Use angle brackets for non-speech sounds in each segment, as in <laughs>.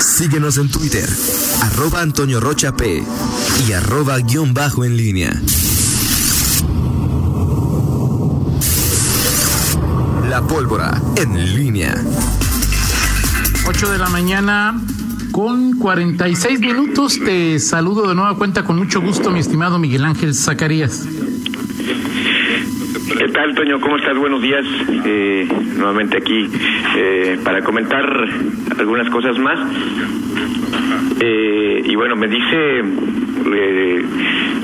Síguenos en Twitter, arroba Antonio Rocha P y arroba guion bajo en línea. La pólvora en línea. 8 de la mañana con 46 minutos. Te saludo de nueva cuenta con mucho gusto, mi estimado Miguel Ángel Zacarías. ¿Qué tal, Toño? ¿Cómo estás? Buenos días. Eh, nuevamente aquí eh, para comentar algunas cosas más. Eh, y bueno, me dice eh,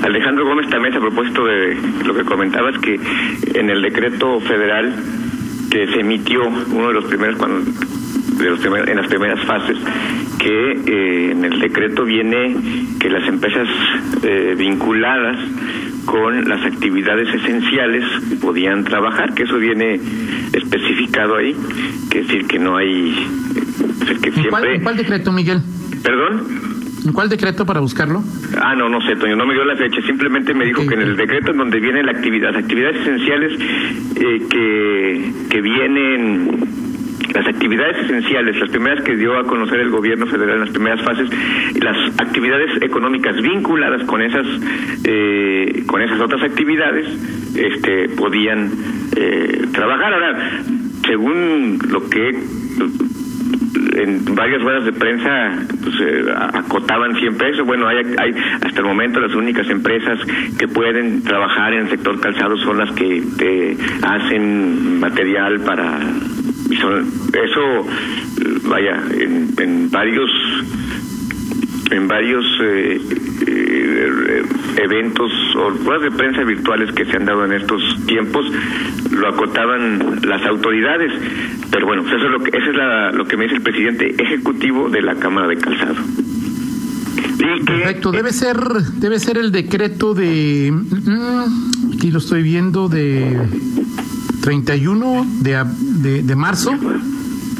Alejandro Gómez también a propósito de lo que comentabas, que en el decreto federal que se emitió, uno de los primeros, cuando, de los en las primeras fases, que eh, en el decreto viene que las empresas eh, vinculadas con las actividades esenciales podían trabajar, que eso viene especificado ahí, que es decir que no hay, es decir, que ¿En cuál, siempre, en cuál decreto, Miguel? perdón. ¿En cuál decreto para buscarlo? Ah, no, no sé, Toño, no me dio la fecha, simplemente me dijo que en el decreto en donde viene la actividad, las actividades esenciales eh, que, que vienen, las actividades esenciales, las primeras que dio a conocer el gobierno federal en las primeras fases, las actividades económicas vinculadas con esas, eh, con esas otras actividades, este, podían eh, trabajar. Ahora, según lo que en varias ruedas de prensa pues, eh, acotaban siempre eso. Bueno, hay, hay hasta el momento las únicas empresas que pueden trabajar en el sector calzado son las que eh, hacen material para... eso, vaya, en, en varios en varios eh, eh, eventos o ruedas de prensa virtuales que se han dado en estos tiempos lo acotaban las autoridades. Pero bueno pues eso es lo que eso es la- lo que me dice el presidente ejecutivo de la cámara de calzado. Y que Perfecto, debe ser, debe ser el decreto de, mm, aquí lo estoy viendo, de 31 de, de, de marzo,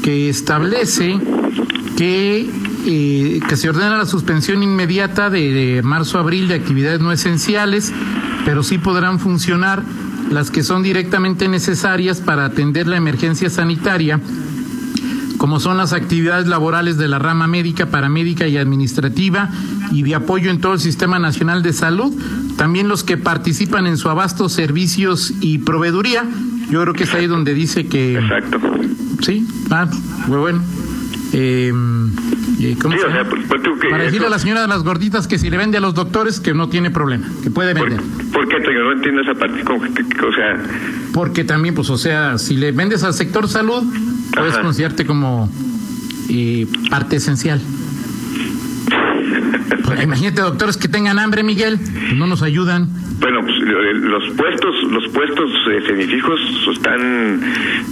que establece que, eh, que se ordena la suspensión inmediata de marzo a abril de actividades no esenciales, pero sí podrán funcionar las que son directamente necesarias para atender la emergencia sanitaria como son las actividades laborales de la rama médica, paramédica y administrativa y de apoyo en todo el Sistema Nacional de Salud, también los que participan en su abasto, servicios y proveeduría. Yo creo que es ahí donde dice que... exacto Sí, ah, muy bueno. Eh, eh, ¿cómo Sí, se o sea, llama? pues, pues, tú que Para decirle a la señora de las gorditas que si le vende a los doctores que no tiene problema, que puede ¿por, vender. por qué Toño? no entiendo esa parte o sea Porque también, pues, o sea, si le vendes al sector salud, puedes Ajá. considerarte como eh, parte esencial. Pues, imagínate, doctores que tengan hambre, Miguel, no nos ayudan. Bueno, pues eh, los puestos, los puestos eh, semifijos están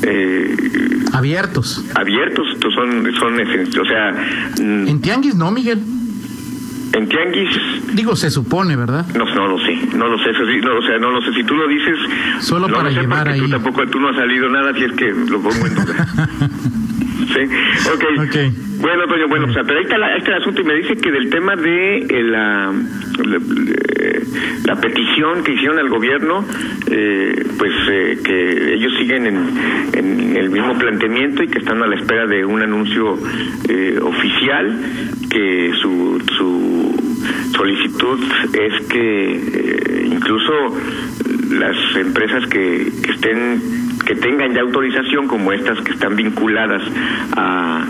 eh, Abiertos. abiertos, son, son esenciales, o sea, mm, En Tianguis no, Miguel. en tianguis, Digo, se supone, ¿verdad? no, no lo sé, no lo sé, eso sí, no, o sea, no lo sé, si tú lo dices, Solo no para lo sé llevar ahí. tú tampoco, tú no has salido nada, si es que lo pongo en duda. <laughs> sí, ok. Ok. Bueno, Toño, bueno, o sea, pero ahí está, la- el asunto y me dice que del tema de eh, la, la, petición que hicieron al gobierno, eh, pues eh, que ellos siguen en, el mismo planteamiento y que están a la espera de un anuncio oficial, que su, su solicitud es que incluso las empresas que estén que tengan ya autorización como estas que están vinculadas a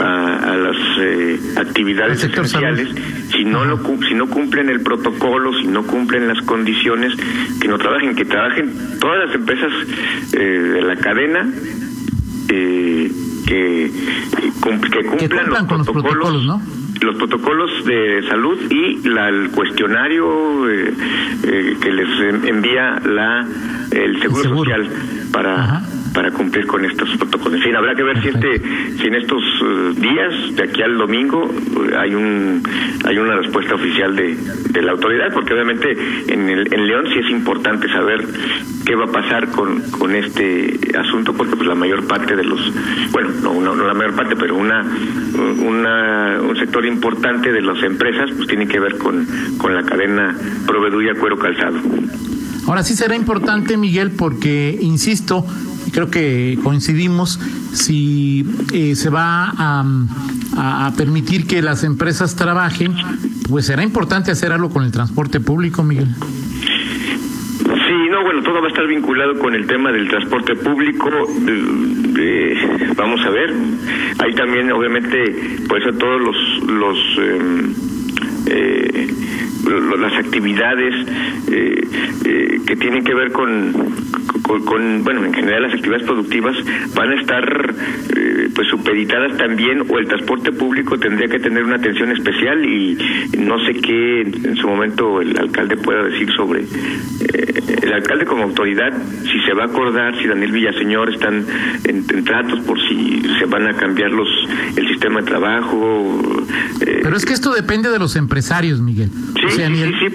a, a las eh, actividades esenciales si no lo si no cumplen el protocolo si no cumplen las condiciones que no trabajen que trabajen todas las empresas eh, de la cadena eh, que, que cumplan, cumplan con los protocolos, ¿no? los protocolos de salud y la, el cuestionario eh, eh, que les en- envía la el seguro, seguro. social para Ajá. Para cumplir con estos protocolos. En fin, habrá que ver si este si en estos eh, días de aquí al domingo eh, hay un hay una respuesta oficial de, de la autoridad, porque obviamente en el, en León sí es importante saber qué va a pasar con, con este asunto, porque pues la mayor parte de los bueno no, no, no la mayor parte, pero una una un sector importante de las empresas pues tiene que ver con con la cadena proveeduría cuero calzado. Ahora sí será importante, Miguel, porque, insisto, creo que coincidimos, si eh, se va a, permitir que las empresas trabajen, pues será importante hacer algo con el transporte público, Miguel. Sí, no, bueno, todo va a estar vinculado con el tema del transporte público. Vamos a ver. Hay también, obviamente, pues a todos los, los em, eh, las actividades eh, eh, que tienen que ver con, con, bueno, en general las actividades productivas van a estar eh, pues supeditadas también o el transporte público tendría que tener una atención especial y no sé qué en su momento el alcalde pueda decir sobre el alcalde como autoridad si se va a acordar si Daniel Villaseñor están en, tratos por si se van a cambiar los el sistema de trabajo pero es que esto depende de los empresarios Miguel. Sí,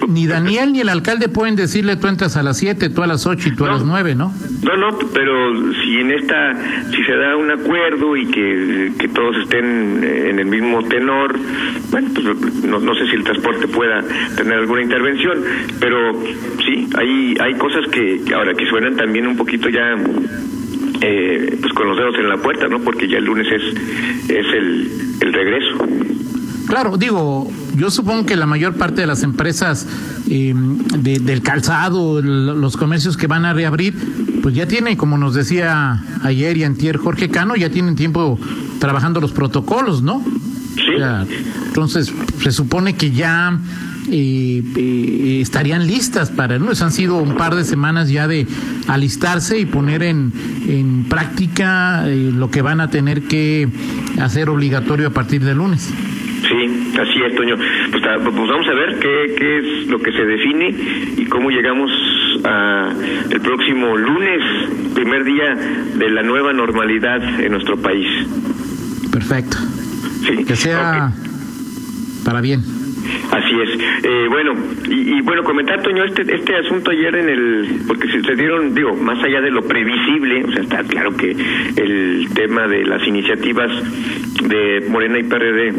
ni, Daniel ni el alcalde pueden decirle tú entras a las 7, tú a las 8 y tú a las 9, ¿no? No, no, pero si en esta, si se da un acuerdo y que, que todos estén en el mismo tenor, bueno, pues no, no sé si el transporte pueda tener alguna intervención, pero sí, hay, hay cosas que, ahora que suenan también un poquito ya eh, pues con los dedos en la puerta, ¿no? Porque ya el lunes es, es el, el regreso. Claro, digo, yo supongo que la mayor parte de las empresas eh, del calzado, los comercios que van a reabrir, pues ya tienen, como nos decía ayer y antier Jorge Cano, ya tienen tiempo trabajando los protocolos, ¿no? Sí. entonces, se supone que ya eh, eh, estarían listas para, ¿no? Han sido un par de semanas ya de alistarse y poner en, en práctica lo que van a tener que hacer obligatorio a partir del lunes. Sí, así es, Toño. Pues, ah, pues, vamos a ver qué, qué es lo que se define y cómo llegamos a el próximo lunes, primer día de la nueva normalidad en nuestro país. Perfecto. Sí. Que sea para bien. Así es. Eh, bueno, y, bueno, comentar, Toño, este, este asunto ayer en el, porque se, dieron, digo, más allá de lo previsible, o sea, está claro que el tema de las iniciativas de Morena y PRD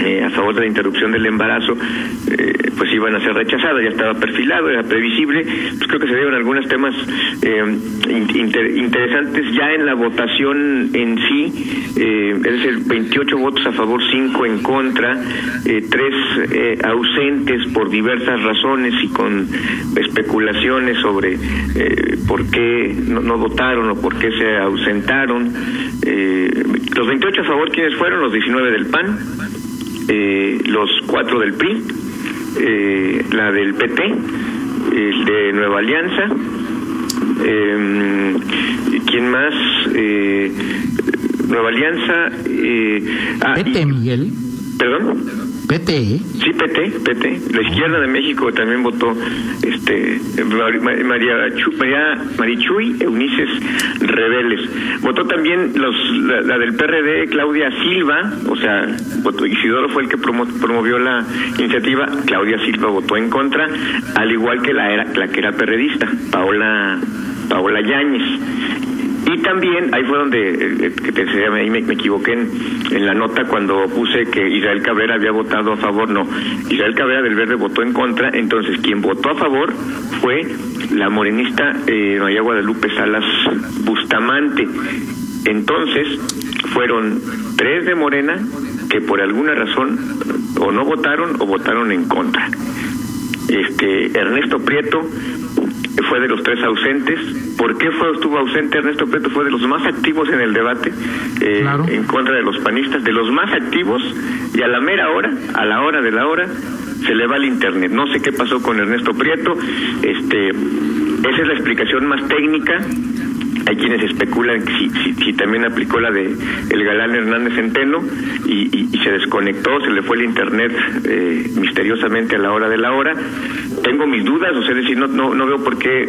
eh, a favor de la interrupción del embarazo, eh, pues iban a ser rechazadas, ya estaba perfilado, era previsible, pues creo que se dieron algunos temas eh, interesantes ya en la votación en sí, es decir, 28 votos a favor, 5 en contra, tres ausentes por diversas razones y con especulaciones sobre por qué no, no, votaron o por qué se ausentaron. los 28 a favor, ¿quiénes fueron? Los 19 del PAN, eh, los cuatro del PRI, eh, la del PT, el de Nueva Alianza, eh, ¿quién más? Eh, Nueva Alianza. Eh, ah, PT, Miguel. ¿Perdón? PT. ¿eh? Sí, PT, PT. La izquierda de México también votó este María, María Marichuy Eunices Rebeles. Votó también los la, del PRD Claudia Silva, o sea, votó, Isidoro fue el que promovió la iniciativa, Claudia Silva votó en contra, al igual que la era la que era perredista, Paola Paola Yáñez y también, ahí fue donde eh, eh, ahí me, equivoqué en, la nota cuando puse que Israel Cabrera había votado a favor, no, Israel Cabrera del Verde votó en contra, entonces quien votó a favor fue la morenista eh, María Guadalupe Salas Bustamante. Entonces, fueron tres de Morena que por alguna razón o no votaron o votaron en contra. Este Ernesto Prieto fue de los tres ausentes. ¿Por qué fue, estuvo ausente Ernesto Prieto? Fue de los más activos en el debate eh, en contra de los panistas, de los más activos y a la mera hora, a la hora de la hora, se le va el internet. No sé qué pasó con Ernesto Prieto. Este, esa es la explicación más técnica hay quienes especulan si, si, también aplicó la de el galán Hernández Centeno y, y, se desconectó, se le fue el internet eh, misteriosamente a la hora de la hora. Tengo mis dudas, o sea, decir, no, no, no veo por qué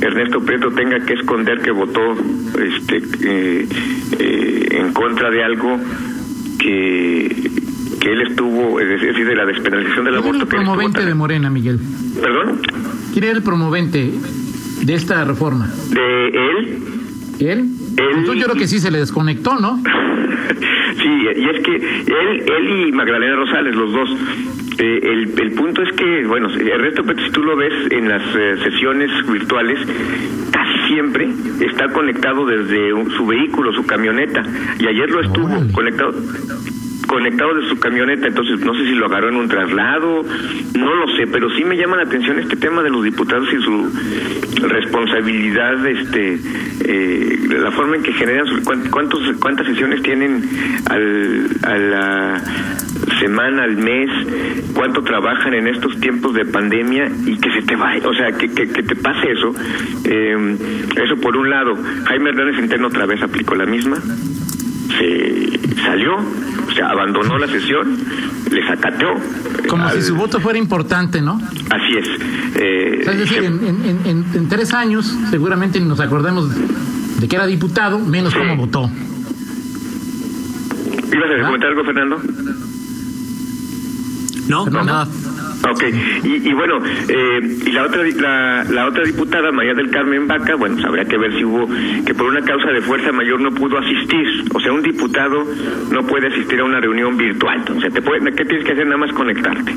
Ernesto Prieto tenga que esconder que votó este eh, eh, en contra de algo que que él estuvo, es decir, de la despenalización del aborto. ¿Quién el promovente de Morena, Miguel? ¿Perdón? ¿Quién era el promovente de esta reforma? ¿De él? ¿Él? Él yo creo que sí se le desconectó, ¿no? <laughs> sí, y es que él, él y Magdalena Rosales, los dos, eh, el, el punto es que, bueno, el resto, pues, si tú lo ves en las eh, sesiones virtuales, casi siempre está conectado desde su vehículo, su camioneta, y ayer lo estuvo conectado conectado de su camioneta, entonces no sé si lo agarró en un traslado, no lo sé, pero sí me llama la atención este tema de los diputados y su responsabilidad, este, eh, la forma en que generan, cuántos, cuántas sesiones tienen al, a la semana, al mes, cuánto trabajan en estos tiempos de pandemia y que se te vaya, o sea, que, que, te pase eso. Eh, eso por un lado. Jaime Hernández Centeno otra vez aplicó la misma, se salió, o sea, abandonó la sesión, le sacateó. Como si su voto fuera importante, ¿no? Así es. Eh, es decir, en, tres años seguramente nos acordemos de que era diputado, menos cómo votó. ¿Ibas a comentar algo, Fernando? No, no, nada. Ok, y, y bueno, eh, y la otra, la, la, otra diputada, María del Carmen Vaca, bueno, pues habría que ver si hubo, que por una causa de fuerza mayor no pudo asistir. O sea, un diputado no puede asistir a una reunión virtual. O sea, te puede, ¿qué tienes que hacer? Nada más conectarte.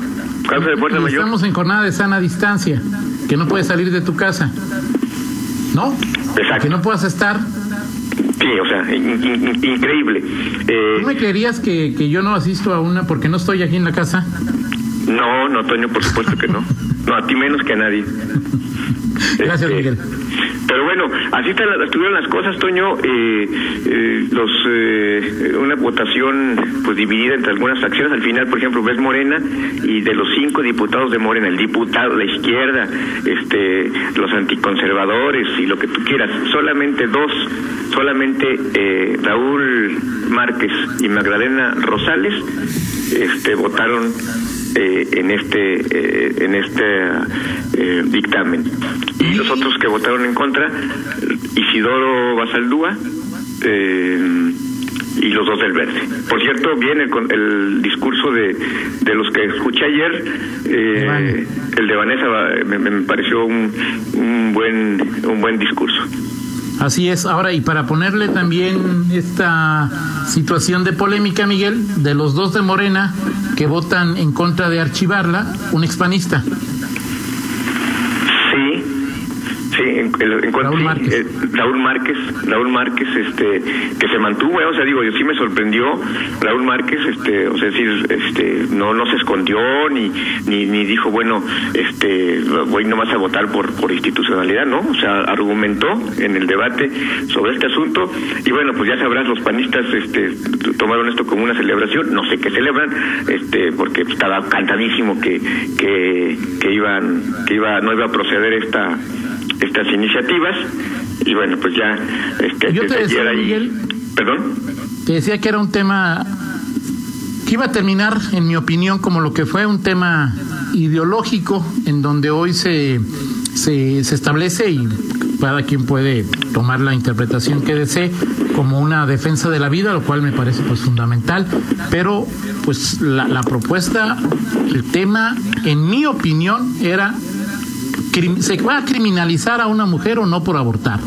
Causa de fuerza mayor. Estamos en jornada de sana distancia, que no puedes salir de tu casa. ¿No? Exacto. Que no puedas estar Sí, o sea, increíble. Eh, ¿Tú me creerías que, que yo no asisto a una porque no estoy aquí en la casa? No, no, Toño, por supuesto que no. No, a ti menos que a nadie. Gracias, este, Miguel. Pero bueno, así estuvieron las cosas, Toño. Eh, eh, los eh, una votación pues dividida entre algunas acciones. Al final, por ejemplo, ves Morena y de los cinco diputados de Morena, el diputado de la izquierda, este, los anticonservadores y lo que tú quieras, solamente dos, solamente Raúl Márquez y Magdalena Rosales, este, votaron eh, en este eh, en este eh, dictamen y los otros que votaron en contra Isidoro Basaldúa y los dos del verde. Por cierto, viene con el discurso de, de los que escuché ayer, el de Vanessa me, me pareció un, un buen un buen discurso. Así es. Ahora, y para ponerle también esta situación de polémica, Miguel, de los dos de Morena que votan en contra de archivarla, un expanista. En cuanto Raúl Márquez. Eh, Raúl Márquez, Raúl Márquez, este, que se mantuvo, o sea, digo, yo sí me sorprendió Raúl Márquez, este, o sea, decir, este, no, no se escondió ni, ni, ni dijo, bueno, este, voy nomás a votar por, por institucionalidad, ¿no? O sea, argumentó en el debate sobre este asunto y bueno, pues ya sabrás, los panistas, este, tomaron esto como una celebración, no sé qué celebran, este, porque estaba cantadísimo que, que, que iban, que iba, no iba a proceder esta estas iniciativas. Y bueno, pues ya este, Yo te decía, Miguel, perdón. Te decía que era un tema que iba a terminar, en mi opinión, como lo que fue un tema ideológico, en donde hoy se, se, se establece y cada quien puede tomar la interpretación que desee como una defensa de la vida, lo cual me parece pues fundamental, pero pues la, la propuesta, el tema, en mi opinión, era se va a criminalizar a una mujer o no por abortar.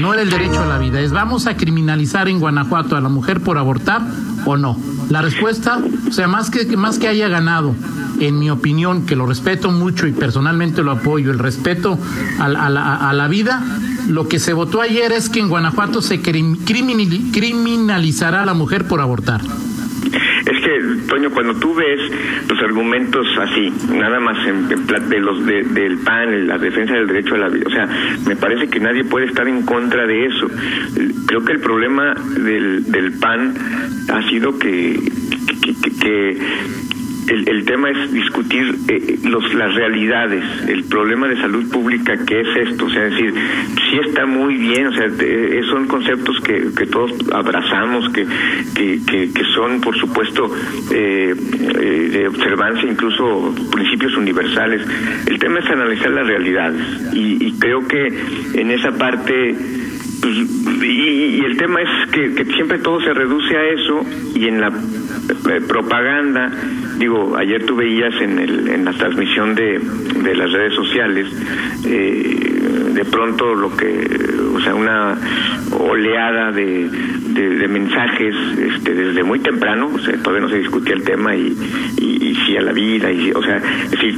No era el derecho a la vida, es vamos a criminalizar en Guanajuato a la mujer por abortar o no. La respuesta, o sea, más que, más que haya ganado, en mi opinión, que lo respeto mucho y personalmente lo apoyo, el respeto a, a la vida, lo que se votó ayer es que en Guanajuato se criminalizará a la mujer por abortar. Es que, Toño, cuando tú ves los argumentos así, nada más en, de los del PAN, la defensa del derecho a la vida, o sea, me parece que nadie puede estar en contra de eso. Creo que el problema del, del PAN ha sido que, que el, el tema es discutir eh, los, las realidades, el problema de salud pública que es esto, o sea, decir, sí está muy bien, o sea, eh, son conceptos que, que todos abrazamos, que, que, que, son, por supuesto, eh, de observancia, incluso principios universales. El tema es analizar las realidades y, y creo que en esa parte pues, y, el tema es que, que, siempre todo se reduce a eso y en la propaganda digo, ayer tú veías en, el, en la transmisión de, las redes sociales, eh, de pronto lo que, o sea, una oleada de, de, mensajes este, desde muy temprano, o sea, todavía no se discutía el tema y, y, sí a la vida, y, o sea, es decir,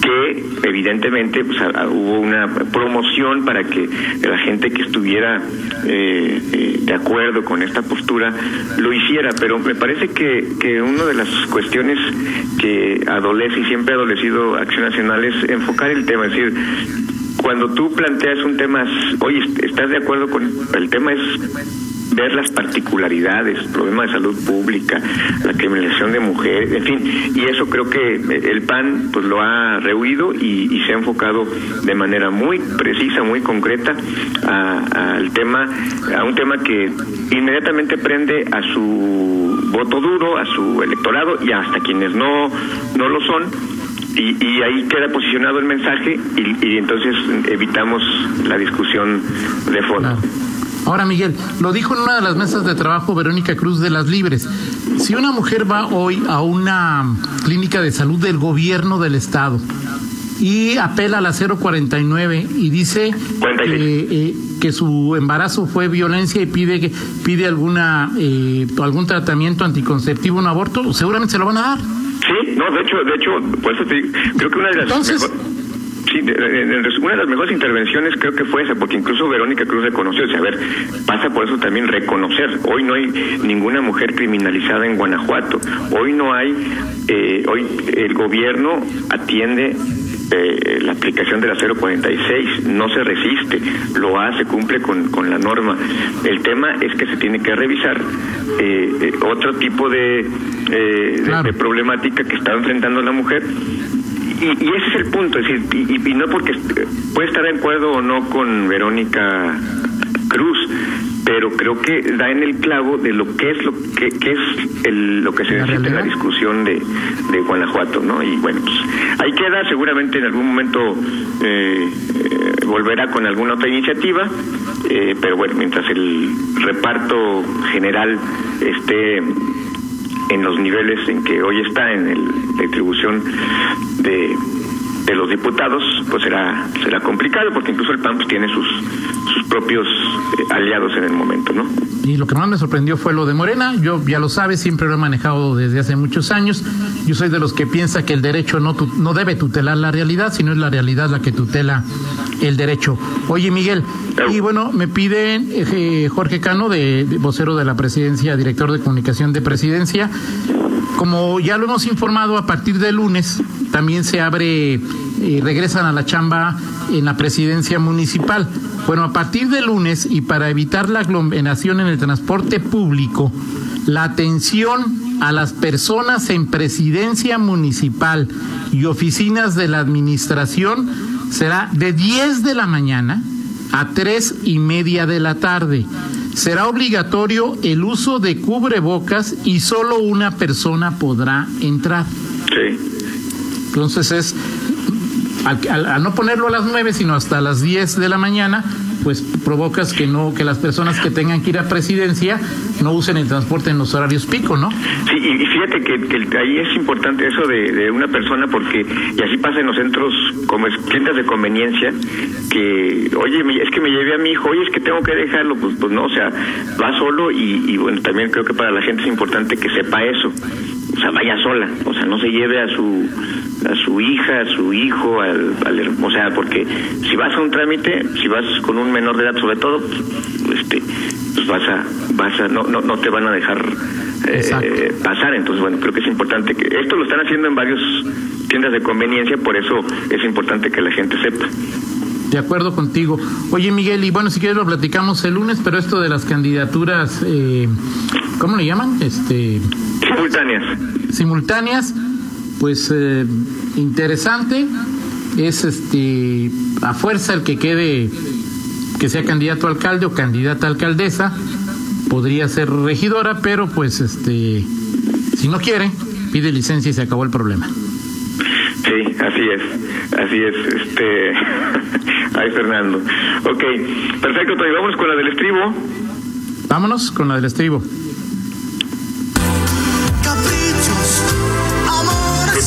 que evidentemente pues, hubo una promoción para que la gente que estuviera eh, eh, de acuerdo con esta postura lo hiciera, pero me parece que, que una de las cuestiones que adolece y siempre ha adolecido Acción Nacional es enfocar el tema, es decir, cuando tú planteas un tema, oye, ¿estás de acuerdo con el tema? Es ver las particularidades, problemas de salud pública, la criminalización de mujeres, en fin, y eso creo que el PAN pues lo ha rehuido y, se ha enfocado de manera muy precisa, muy concreta al tema, a un tema que inmediatamente prende a su voto duro, a su electorado y hasta quienes no, no lo son. Y, ahí queda posicionado el mensaje y, y entonces evitamos la discusión de fondo. Ahora, Miguel, lo dijo en una de las mesas de trabajo Verónica Cruz de las Libres. Si una mujer va hoy a una clínica de salud del gobierno del Estado y apela a la 049 y dice eh, que su embarazo fue violencia y pide que pide alguna eh, algún tratamiento anticonceptivo, un aborto, seguramente se lo van a dar. Sí, no, de hecho, de hecho, por eso creo que una de las Entonces, Sí, una de las mejores intervenciones creo que fue esa, porque incluso Verónica Cruz reconoció, o sea, a ver, pasa por eso también reconocer, hoy no hay ninguna mujer criminalizada en Guanajuato, hoy no hay, eh, hoy el gobierno atiende eh, la aplicación de la 046 no se resiste, lo hace, cumple con, con la norma. El tema es que se tiene que revisar eh, otro tipo de, de, problemática que está enfrentando la mujer y, ese es el punto, es decir, y, no porque puede estar de acuerdo o no con Verónica Cruz, pero creo que da en el clavo de lo que es lo que, es el, lo que se necesita en la discusión de, de Guanajuato, ¿no? Y bueno, pues ahí queda, seguramente en algún momento eh, eh, volverá con alguna otra iniciativa, eh, pero bueno, mientras el reparto general esté en los niveles en que hoy está en el, distribución de, de los diputados, pues será será complicado porque incluso el PAN pues, tiene sus sus propios eh, aliados en el momento, ¿no? Y lo que más me sorprendió fue lo de Morena. Yo ya lo sabes, siempre lo he manejado desde hace muchos años. Yo soy de los que piensa que el derecho no no debe tutelar la realidad, sino es la realidad la que tutela el derecho. Oye, Miguel, y bueno, me piden eh, Jorge Cano, de, vocero de la presidencia, director de comunicación de presidencia. Como ya lo hemos informado, a partir de lunes también se abre, eh, regresan a la chamba en la presidencia municipal. Bueno, a partir de lunes y para evitar la aglomeración en el transporte público, la atención a las personas en presidencia municipal y oficinas de la administración será de 10 de la mañana a tres y media de la tarde. Será obligatorio el uso de cubrebocas y solo una persona podrá entrar. Sí. Entonces es, al, no ponerlo a las nueve, sino hasta las 10 de la mañana, pues provocas que no que las personas que tengan que ir a presidencia no usen el transporte en los horarios pico, ¿no? Sí, y fíjate que, ahí es importante eso de, una persona porque y así pasa en los centros como tiendas de conveniencia que oye es que me llevé a mi hijo oye es que tengo que dejarlo pues pues no o sea va solo y, y bueno también creo que para la gente es importante que sepa eso o sea, vaya sola, o sea, no se lleve a su a su hija, a su hijo, al, o sea, porque si vas a un trámite, si vas con un menor de edad sobre todo, pues, este, pues vas a, vas a, no, no, no te van a dejar eh, pasar, entonces bueno, creo que es importante que esto lo están haciendo en varios tiendas de conveniencia, por eso es importante que la gente sepa. De acuerdo contigo. Oye, Miguel, y bueno, si quieres lo platicamos el lunes, pero esto de las candidaturas, eh, ¿cómo le llaman? Este simultáneas. Simultáneas, pues eh, interesante. Es este a fuerza el que quede que sea candidato a alcalde o candidata a alcaldesa, podría ser regidora, pero pues este si no quiere, pide licencia y se acabó el problema. Sí, así es, así es, este, <laughs> ay Fernando. Ok, perfecto, pues vamos con la del estribo. Vámonos con la del estribo.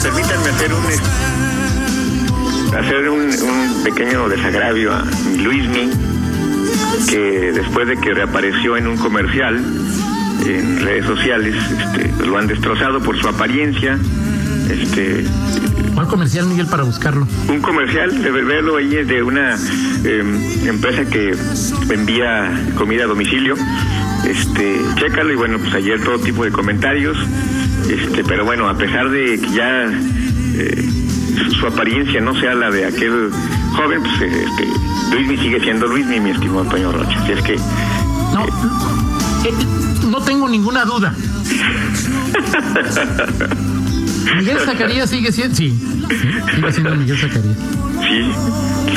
Permítanme hacer un hacer un, pequeño desagravio a Luismi, que después de que reapareció en un comercial en redes sociales, este, lo han destrozado por su apariencia, este ¿Cuál comercial, Miguel, para buscarlo? Un comercial, de verlo ahí es de una em, empresa que envía comida a domicilio. Este, chécalo y bueno, pues ayer todo tipo de comentarios. Este, pero bueno, a pesar de que ya eh, su, su apariencia no sea la de aquel joven, pues este, Luismi sigue siendo Luismi, mi estimado Antonio Rocha. Así es que No, eh, no tengo ninguna duda. <laughs> Miguel Zacarías sigue siendo. Sí, sí, sigue siendo Miguel Zacarías. sí,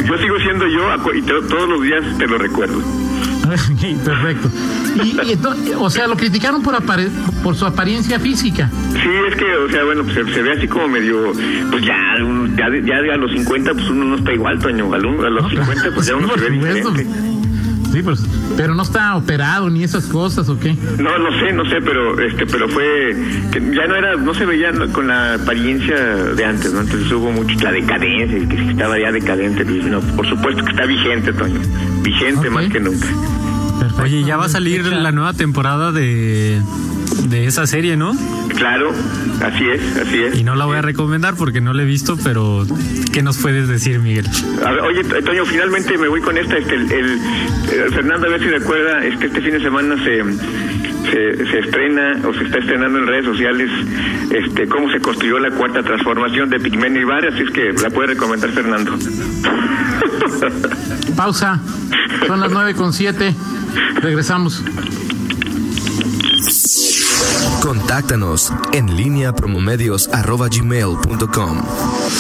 yo sigo siendo yo y to- todos los días te lo recuerdo. <laughs> Ok, perfecto. Y, y ento- o sea, lo criticaron por, apare- por su apariencia física. Sí, es que, o sea, bueno, pues se, se ve así como medio, pues ya, un- ya, ya a los 50, pues uno no está igual, Toño, a los 50, pues <laughs> ya uno se ve diferente. Sí, pues, pero no está operado ni esas cosas, ¿o qué? No, no sé, no sé, pero este, pero fue que ya no era, no se veía no- con la apariencia de antes, ¿no? Entonces hubo mucho la decadencia, que estaba ya decadente, Luis, no, por supuesto que está vigente, Toño, vigente más que nunca. Perfecto. Oye, ya va a salir la nueva temporada de, de esa serie, ¿no? Claro, así es, así es. Y no la voy a recomendar porque no la he visto, pero ¿qué nos puedes decir, Miguel? A ver, oye, Toño, finalmente me voy con esta. Este, el, el- el- Fernando, a ver si recuerda, este, este fin de semana se, se, se estrena o se está estrenando en redes sociales este, cómo se construyó la cuarta transformación de Pigmenio y Bar, así es que la puede recomendar Fernando. <laughs> Pausa. Son las nueve con siete. Regresamos. Contáctanos en línea promomedios